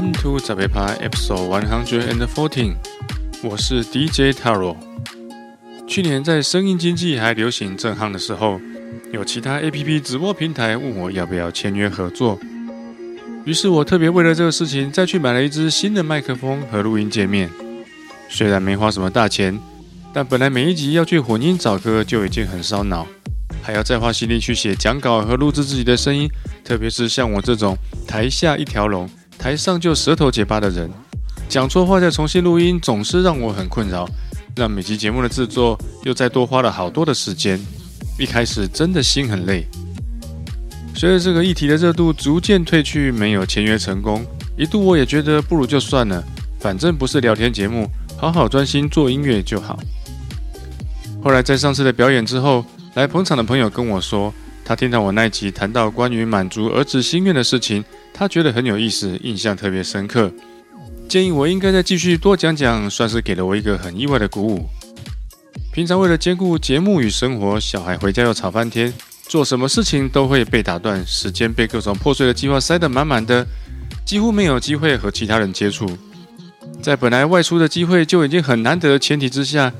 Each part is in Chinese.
Welcome to 早杯趴 Episode One Hundred and Fourteen，我是 DJ Taro。去年在声音经济还流行正撼的时候，有其他 APP 直播平台问我要不要签约合作，于是我特别为了这个事情再去买了一支新的麦克风和录音界面。虽然没花什么大钱，但本来每一集要去混音找歌就已经很烧脑，还要再花心力去写讲稿和录制自己的声音，特别是像我这种台下一条龙。台上就舌头结巴的人，讲错话再重新录音，总是让我很困扰，让每集节目的制作又再多花了好多的时间。一开始真的心很累。随着这个议题的热度逐渐褪去，没有签约成功，一度我也觉得不如就算了，反正不是聊天节目，好好专心做音乐就好。后来在上次的表演之后，来捧场的朋友跟我说，他听到我那一集谈到关于满足儿子心愿的事情。他觉得很有意思，印象特别深刻，建议我应该再继续多讲讲，算是给了我一个很意外的鼓舞。平常为了兼顾节目与生活，小孩回家又吵翻天，做什么事情都会被打断，时间被各种破碎的计划塞得满满的，几乎没有机会和其他人接触。在本来外出的机会就已经很难得的前提之下，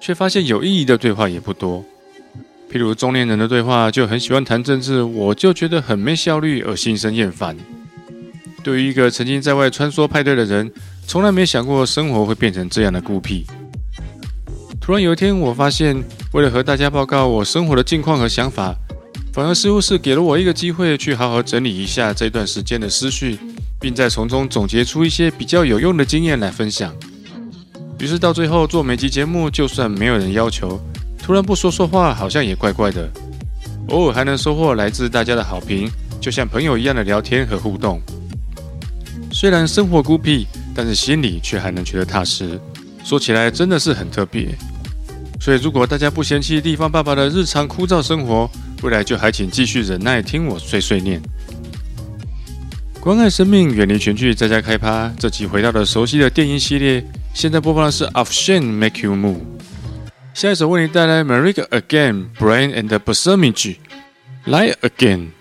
却发现有意义的对话也不多。譬如中年人的对话就很喜欢谈政治，我就觉得很没效率而心生厌烦。对于一个曾经在外穿梭派对的人，从来没想过生活会变成这样的孤僻。突然有一天，我发现为了和大家报告我生活的近况和想法，反而似乎是给了我一个机会去好好整理一下这段时间的思绪，并在从中总结出一些比较有用的经验来分享。于是到最后做每集节目，就算没有人要求。突然不说说话，好像也怪怪的。偶尔还能收获来自大家的好评，就像朋友一样的聊天和互动。虽然生活孤僻，但是心里却还能觉得踏实。说起来真的是很特别。所以如果大家不嫌弃地方爸爸的日常枯燥生活，未来就还请继续忍耐听我碎碎念。关爱生命，远离群聚，在家开趴。这集回到了熟悉的电音系列，现在播放的是 Off Shan Make You Move。下一首为你带来 Marika Again, Brain and Percentage，来 Again。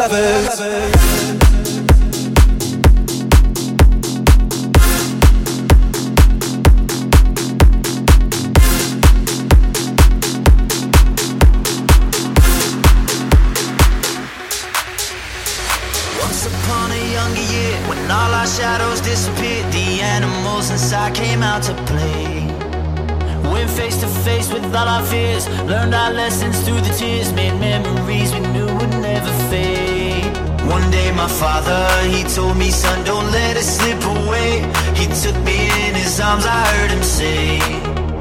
lovers. son, don't let it slip away. He took me in his arms, I heard him say,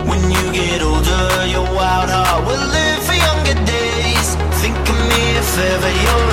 When you get older, your wild heart will live for younger days. Think of me if ever you're.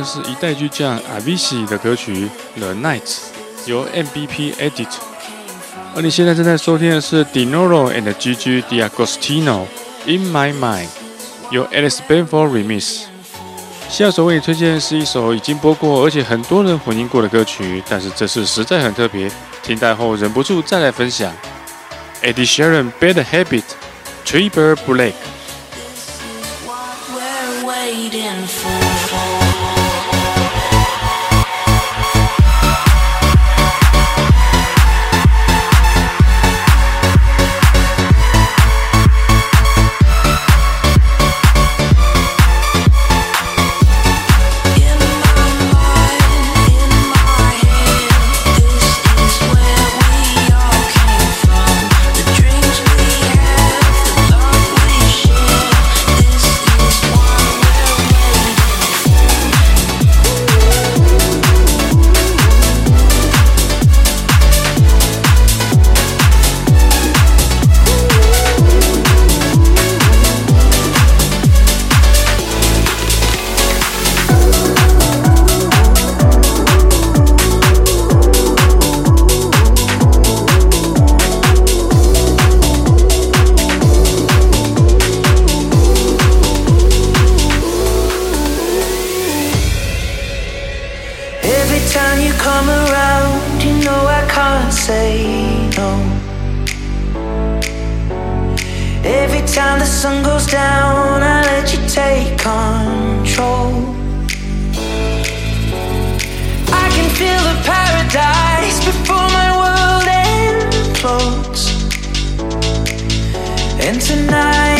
所收听的是一代巨匠 Avicii 的歌曲《The Night》，由 MBP Edit。而你现在正在收听的是 Dinoro and Gigi D'Agostino《In My Mind》，由 Alice Benford Remix。下首为你推荐的是一首已经播过，而且很多人混音过的歌曲，但是这次实在很特别，听到后忍不住再来分享。Ed Sheeran Bad Habit Three Bear Black。 time the sun goes down, I let you take control. I can feel the paradise before my world implodes. And tonight.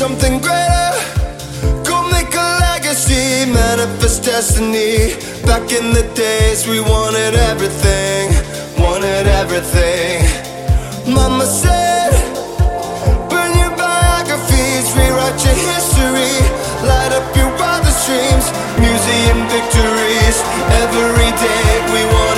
something greater. Go make a legacy, manifest destiny. Back in the days, we wanted everything, wanted everything. Mama said, burn your biographies, rewrite your history, light up your wildest dreams, museum victories. Every day we wanted.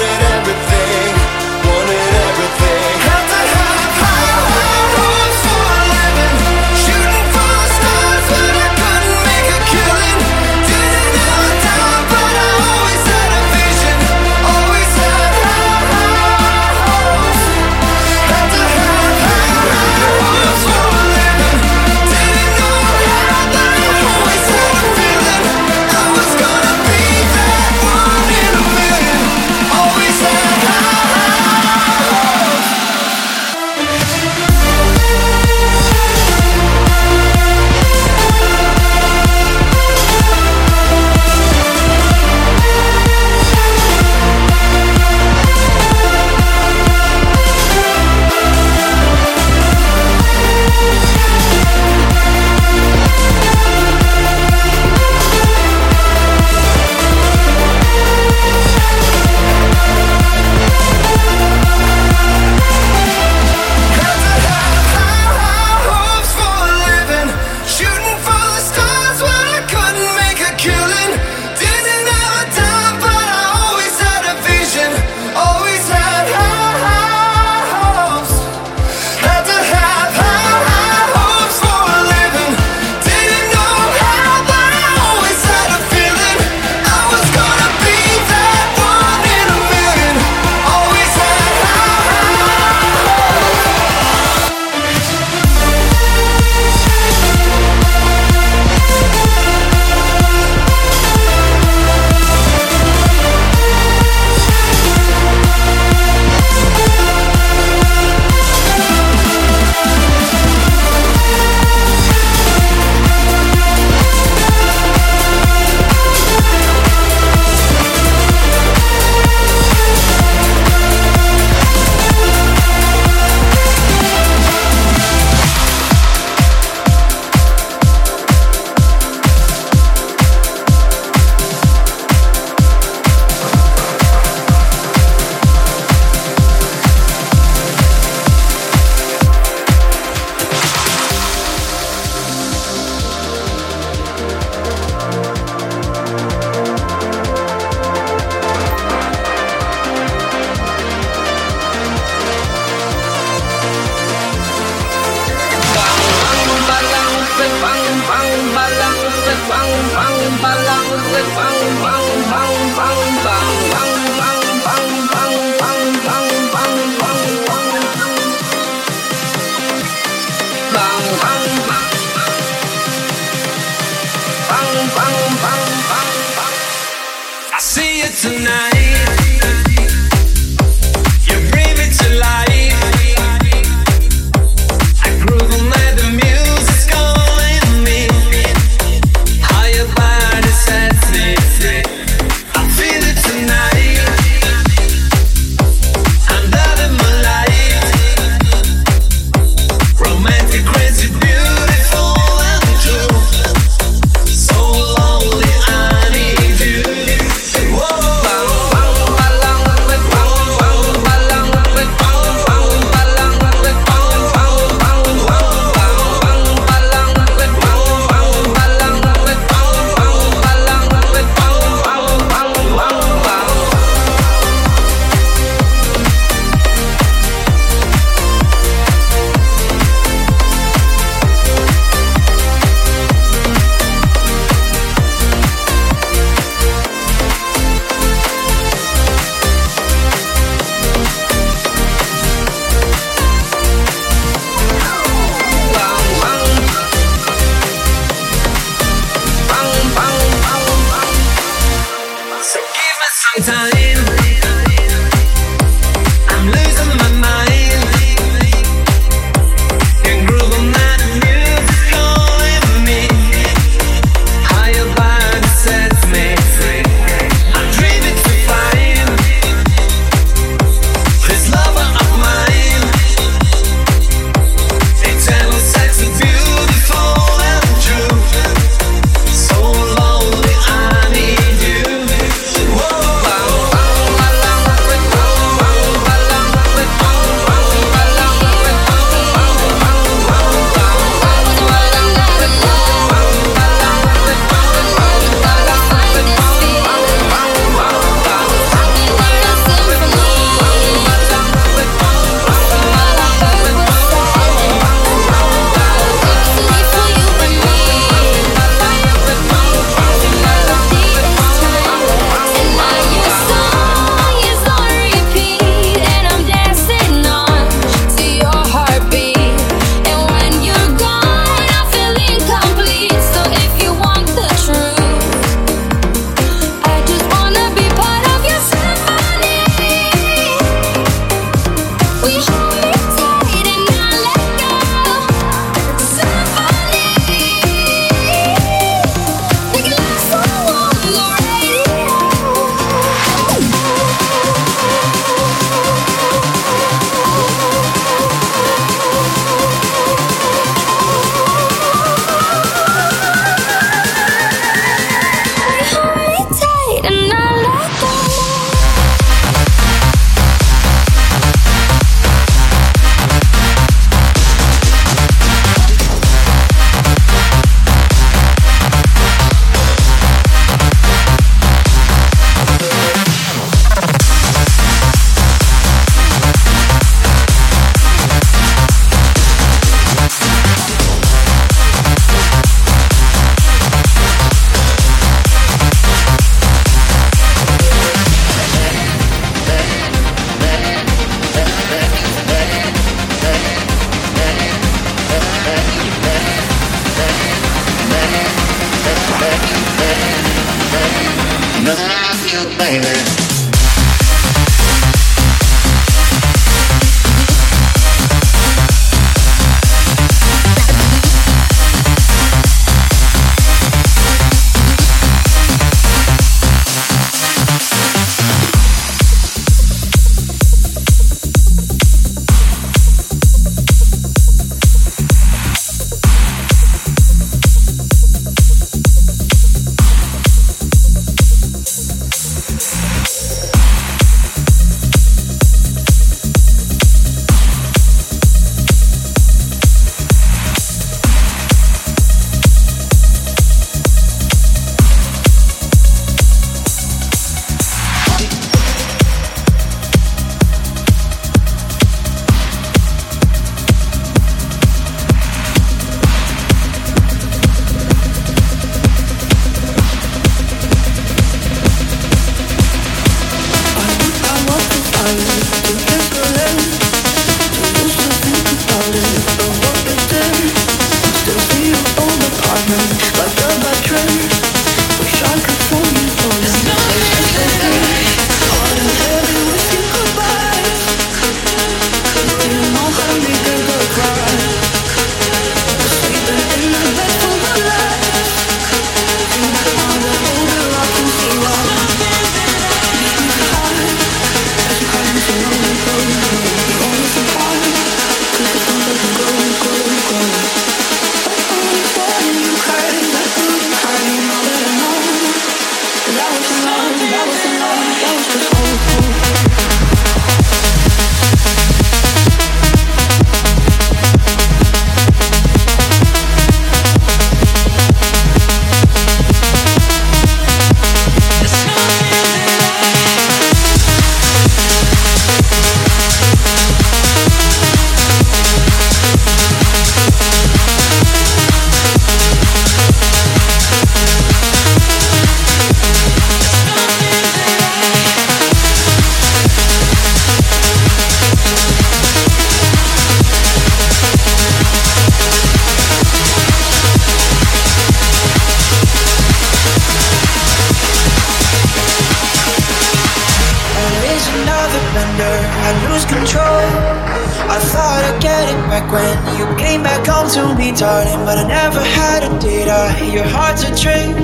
Darling. But I never had a date. I your heart's a trick.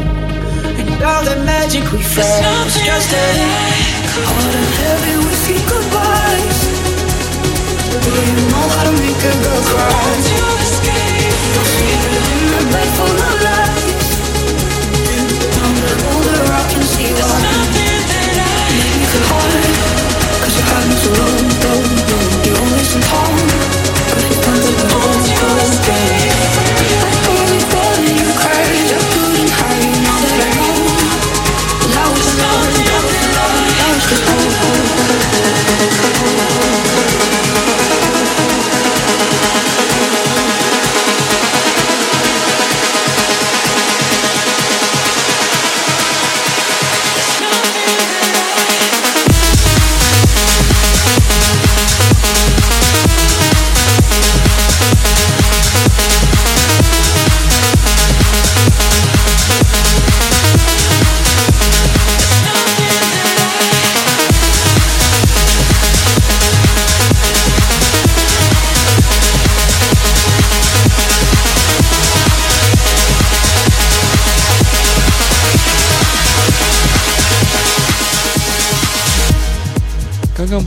And all the magic we felt was just a hard and heavy whiskey goodbyes. Do you know how to make a girl cry? You're feeling in the bed full of lies. I'm the older, I can see why. Make me feel hard. Cause you had me so long, long, long. You always in town. But it's time to go home again.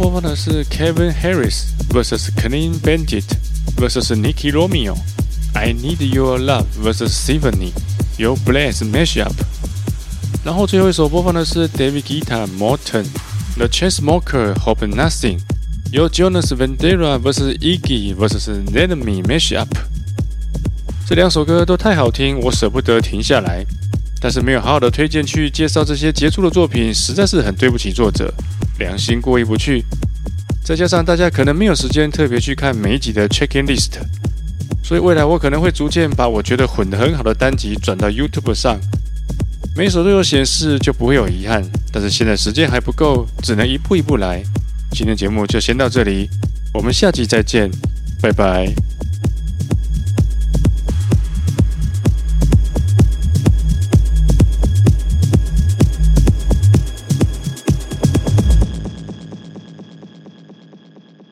播放的是 Kevin Harris vs Clean Bandit vs Nicky Romeo。I Need Your Love vs Symphony，由 Blaze Mashup。然后最后一首播放的是 David Guetta Morton The Chainsmokers Hope Nothing，由 Jonas Vandera vs Iggy vs Enemy Mashup。这两首歌都太好听，我舍不得停下来，但是没有好好的推荐去介绍这些杰出的作品，实在是很对不起作者， 良心过意不去。再加上大家可能没有时间特别去看每一集的 check-in list，所以未来我可能会逐渐把我觉得混得很好的单集转到 YouTube 上，每首都有显示，就不会有遗憾。但是现在时间还不够，只能一步一步来。今天节目就先到这里，我们下集再见，拜拜。